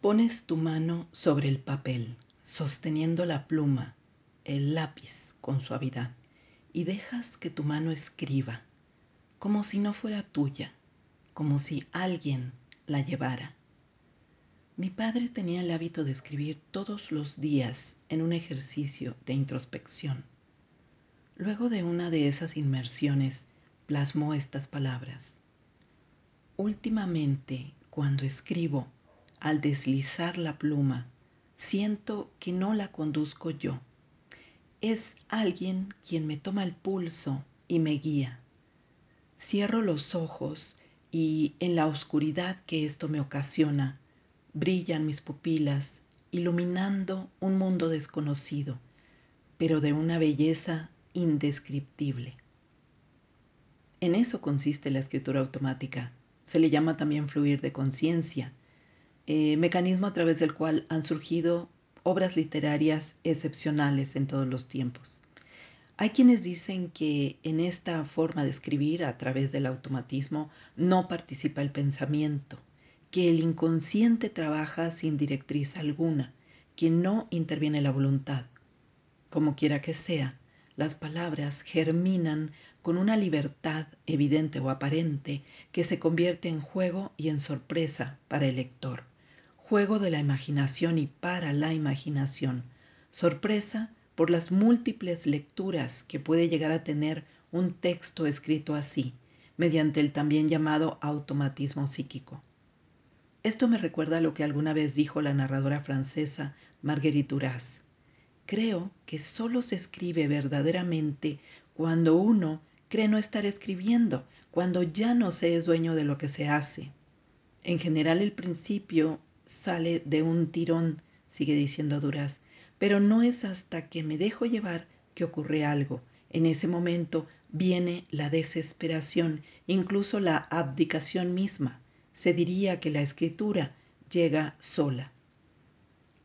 Pones tu mano sobre el papel, sosteniendo la pluma, el lápiz con suavidad, y dejas que tu mano escriba, como si no fuera tuya, como si alguien la llevara. Mi padre tenía el hábito de escribir todos los días en un ejercicio de introspección. Luego de una de esas inmersiones, plasmó estas palabras. Últimamente, cuando escribo, al deslizar la pluma, siento que no la conduzco yo. Es alguien quien me toma el pulso y me guía. Cierro los ojos y en la oscuridad que esto me ocasiona, brillan mis pupilas, iluminando un mundo desconocido, pero de una belleza indescriptible. En eso consiste la escritura automática. Se le llama también fluir de conciencia eh, mecanismo a través del cual han surgido obras literarias excepcionales en todos los tiempos. Hay quienes dicen que en esta forma de escribir a través del automatismo no participa el pensamiento, que el inconsciente trabaja sin directriz alguna, que no interviene la voluntad. Como quiera que sea, las palabras germinan con una libertad evidente o aparente que se convierte en juego y en sorpresa para el lector juego de la imaginación y para la imaginación, sorpresa por las múltiples lecturas que puede llegar a tener un texto escrito así, mediante el también llamado automatismo psíquico. Esto me recuerda a lo que alguna vez dijo la narradora francesa Marguerite Duras. Creo que solo se escribe verdaderamente cuando uno cree no estar escribiendo, cuando ya no se es dueño de lo que se hace. En general el principio sale de un tirón, sigue diciendo Duras, pero no es hasta que me dejo llevar que ocurre algo. En ese momento viene la desesperación, incluso la abdicación misma. Se diría que la escritura llega sola.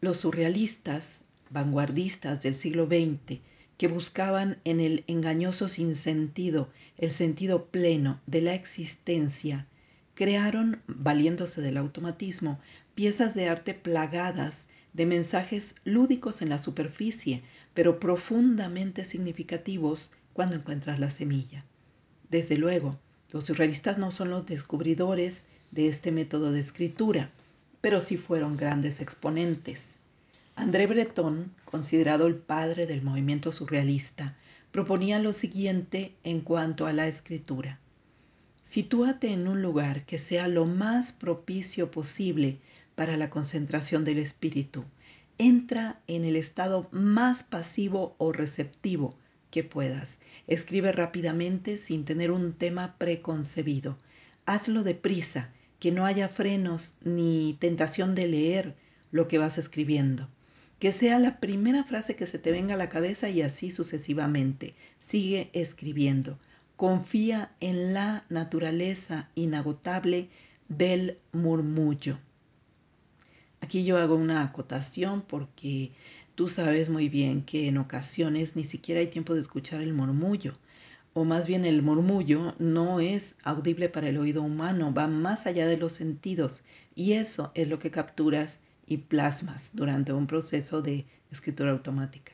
Los surrealistas, vanguardistas del siglo XX, que buscaban en el engañoso sinsentido el sentido pleno de la existencia, crearon, valiéndose del automatismo, piezas de arte plagadas de mensajes lúdicos en la superficie, pero profundamente significativos cuando encuentras la semilla. Desde luego, los surrealistas no son los descubridores de este método de escritura, pero sí fueron grandes exponentes. André Breton, considerado el padre del movimiento surrealista, proponía lo siguiente en cuanto a la escritura. Sitúate en un lugar que sea lo más propicio posible para la concentración del espíritu. Entra en el estado más pasivo o receptivo que puedas. Escribe rápidamente sin tener un tema preconcebido. Hazlo deprisa, que no haya frenos ni tentación de leer lo que vas escribiendo. Que sea la primera frase que se te venga a la cabeza y así sucesivamente. Sigue escribiendo. Confía en la naturaleza inagotable del murmullo. Aquí yo hago una acotación porque tú sabes muy bien que en ocasiones ni siquiera hay tiempo de escuchar el murmullo, o más bien el murmullo no es audible para el oído humano, va más allá de los sentidos y eso es lo que capturas y plasmas durante un proceso de escritura automática.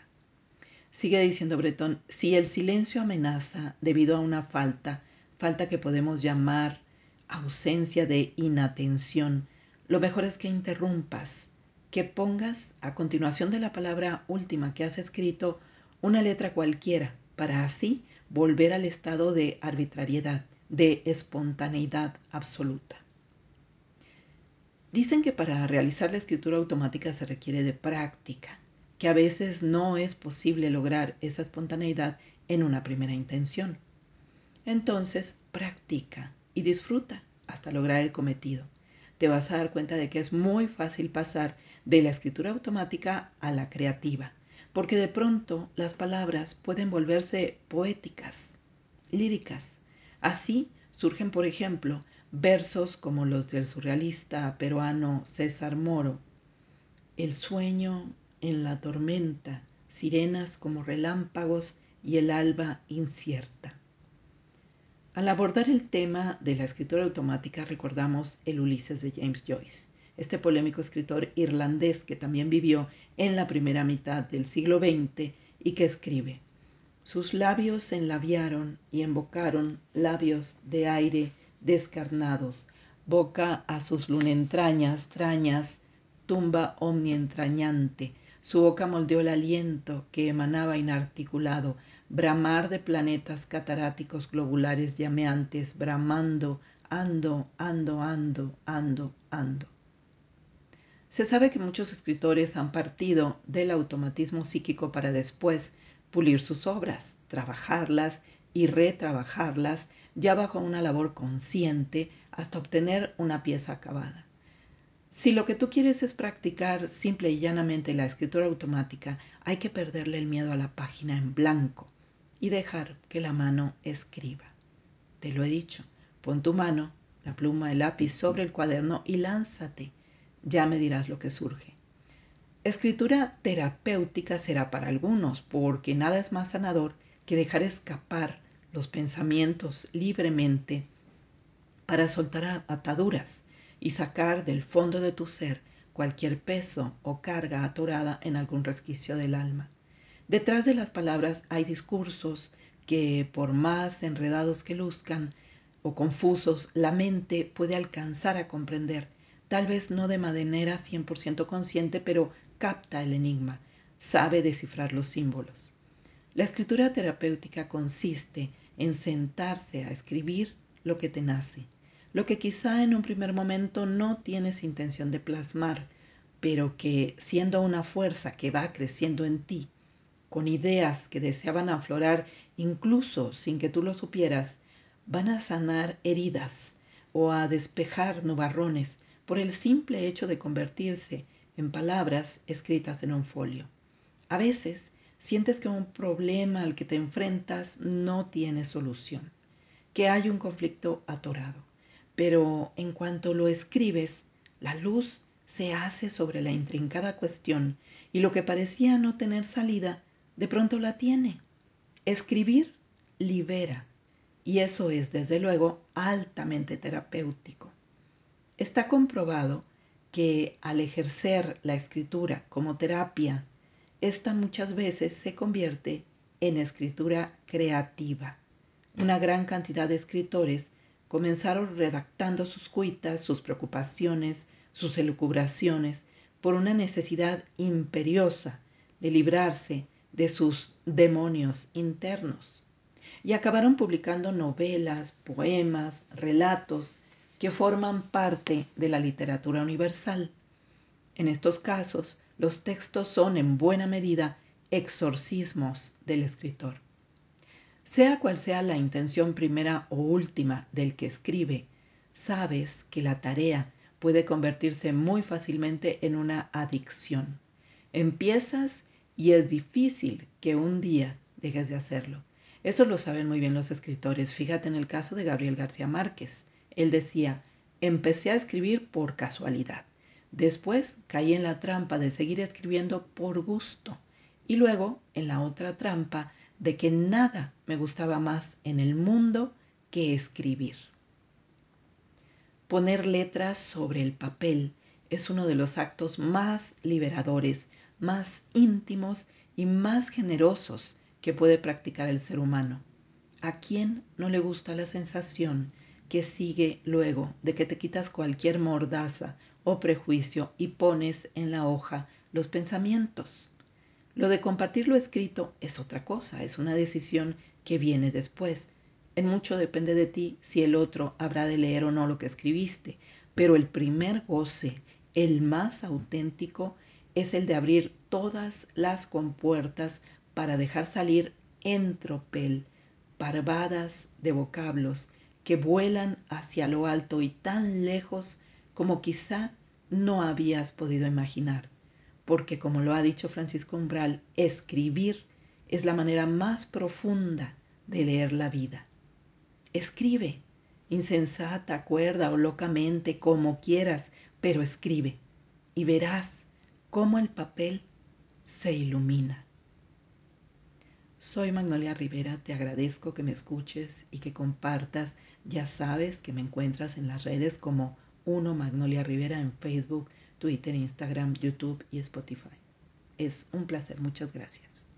Sigue diciendo Breton, si el silencio amenaza debido a una falta, falta que podemos llamar ausencia de inatención, lo mejor es que interrumpas, que pongas a continuación de la palabra última que has escrito una letra cualquiera para así volver al estado de arbitrariedad, de espontaneidad absoluta. Dicen que para realizar la escritura automática se requiere de práctica, que a veces no es posible lograr esa espontaneidad en una primera intención. Entonces, practica y disfruta hasta lograr el cometido te vas a dar cuenta de que es muy fácil pasar de la escritura automática a la creativa, porque de pronto las palabras pueden volverse poéticas, líricas. Así surgen, por ejemplo, versos como los del surrealista peruano César Moro. El sueño en la tormenta, sirenas como relámpagos y el alba incierta. Al abordar el tema de la escritura automática recordamos el Ulises de James Joyce. este polémico escritor irlandés que también vivió en la primera mitad del siglo XX y que escribe, sus labios se enlabiaron y embocaron labios de aire descarnados, boca a sus lunentrañas, trañas, tumba omnientrañante, su boca moldeó el aliento que emanaba inarticulado, bramar de planetas cataráticos globulares llameantes, bramando, ando, ando, ando, ando, ando. Se sabe que muchos escritores han partido del automatismo psíquico para después pulir sus obras, trabajarlas y retrabajarlas ya bajo una labor consciente hasta obtener una pieza acabada. Si lo que tú quieres es practicar simple y llanamente la escritura automática, hay que perderle el miedo a la página en blanco y dejar que la mano escriba. Te lo he dicho, pon tu mano, la pluma, el lápiz sobre el cuaderno y lánzate. Ya me dirás lo que surge. Escritura terapéutica será para algunos, porque nada es más sanador que dejar escapar los pensamientos libremente para soltar ataduras y sacar del fondo de tu ser cualquier peso o carga atorada en algún resquicio del alma. Detrás de las palabras hay discursos que, por más enredados que luzcan o confusos, la mente puede alcanzar a comprender, tal vez no de manera 100% consciente, pero capta el enigma, sabe descifrar los símbolos. La escritura terapéutica consiste en sentarse a escribir lo que te nace, lo que quizá en un primer momento no tienes intención de plasmar, pero que siendo una fuerza que va creciendo en ti, con ideas que deseaban aflorar incluso sin que tú lo supieras, van a sanar heridas o a despejar nubarrones por el simple hecho de convertirse en palabras escritas en un folio. A veces sientes que un problema al que te enfrentas no tiene solución, que hay un conflicto atorado pero en cuanto lo escribes, la luz se hace sobre la intrincada cuestión y lo que parecía no tener salida, de pronto la tiene. Escribir libera y eso es, desde luego, altamente terapéutico. Está comprobado que al ejercer la escritura como terapia, esta muchas veces se convierte en escritura creativa. Una gran cantidad de escritores comenzaron redactando sus cuitas, sus preocupaciones, sus elucubraciones, por una necesidad imperiosa de librarse de sus demonios internos. Y acabaron publicando novelas, poemas, relatos que forman parte de la literatura universal. En estos casos, los textos son en buena medida exorcismos del escritor. Sea cual sea la intención primera o última del que escribe, sabes que la tarea puede convertirse muy fácilmente en una adicción. Empiezas y es difícil que un día dejes de hacerlo. Eso lo saben muy bien los escritores. Fíjate en el caso de Gabriel García Márquez. Él decía, empecé a escribir por casualidad. Después caí en la trampa de seguir escribiendo por gusto. Y luego en la otra trampa de que nada me gustaba más en el mundo que escribir. Poner letras sobre el papel es uno de los actos más liberadores, más íntimos y más generosos que puede practicar el ser humano. ¿A quién no le gusta la sensación que sigue luego de que te quitas cualquier mordaza o prejuicio y pones en la hoja los pensamientos? Lo de compartir lo escrito es otra cosa, es una decisión que viene después. En mucho depende de ti si el otro habrá de leer o no lo que escribiste, pero el primer goce, el más auténtico, es el de abrir todas las compuertas para dejar salir en tropel parvadas de vocablos que vuelan hacia lo alto y tan lejos como quizá no habías podido imaginar porque como lo ha dicho Francisco Umbral, escribir es la manera más profunda de leer la vida. Escribe, insensata, cuerda o locamente, como quieras, pero escribe y verás cómo el papel se ilumina. Soy Magnolia Rivera, te agradezco que me escuches y que compartas. Ya sabes que me encuentras en las redes como 1 Magnolia Rivera en Facebook, Twitter, Instagram, YouTube y Spotify. Es un placer, muchas gracias.